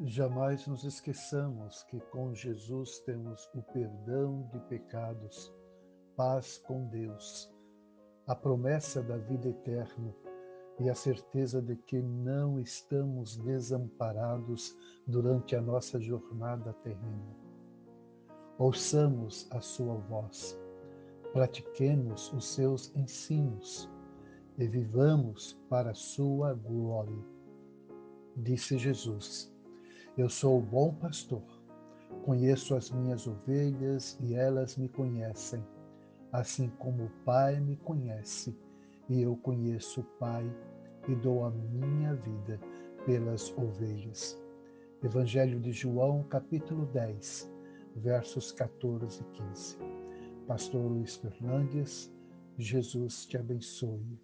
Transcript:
Jamais nos esqueçamos que com Jesus temos o perdão de pecados, paz com Deus, a promessa da vida eterna e a certeza de que não estamos desamparados durante a nossa jornada terrena. Ouçamos a sua voz, pratiquemos os seus ensinos e vivamos para a sua glória. Disse Jesus eu sou o bom pastor. Conheço as minhas ovelhas e elas me conhecem, assim como o Pai me conhece, e eu conheço o Pai e dou a minha vida pelas ovelhas. Evangelho de João, capítulo 10, versos 14 e 15. Pastor Luiz Fernandes, Jesus te abençoe.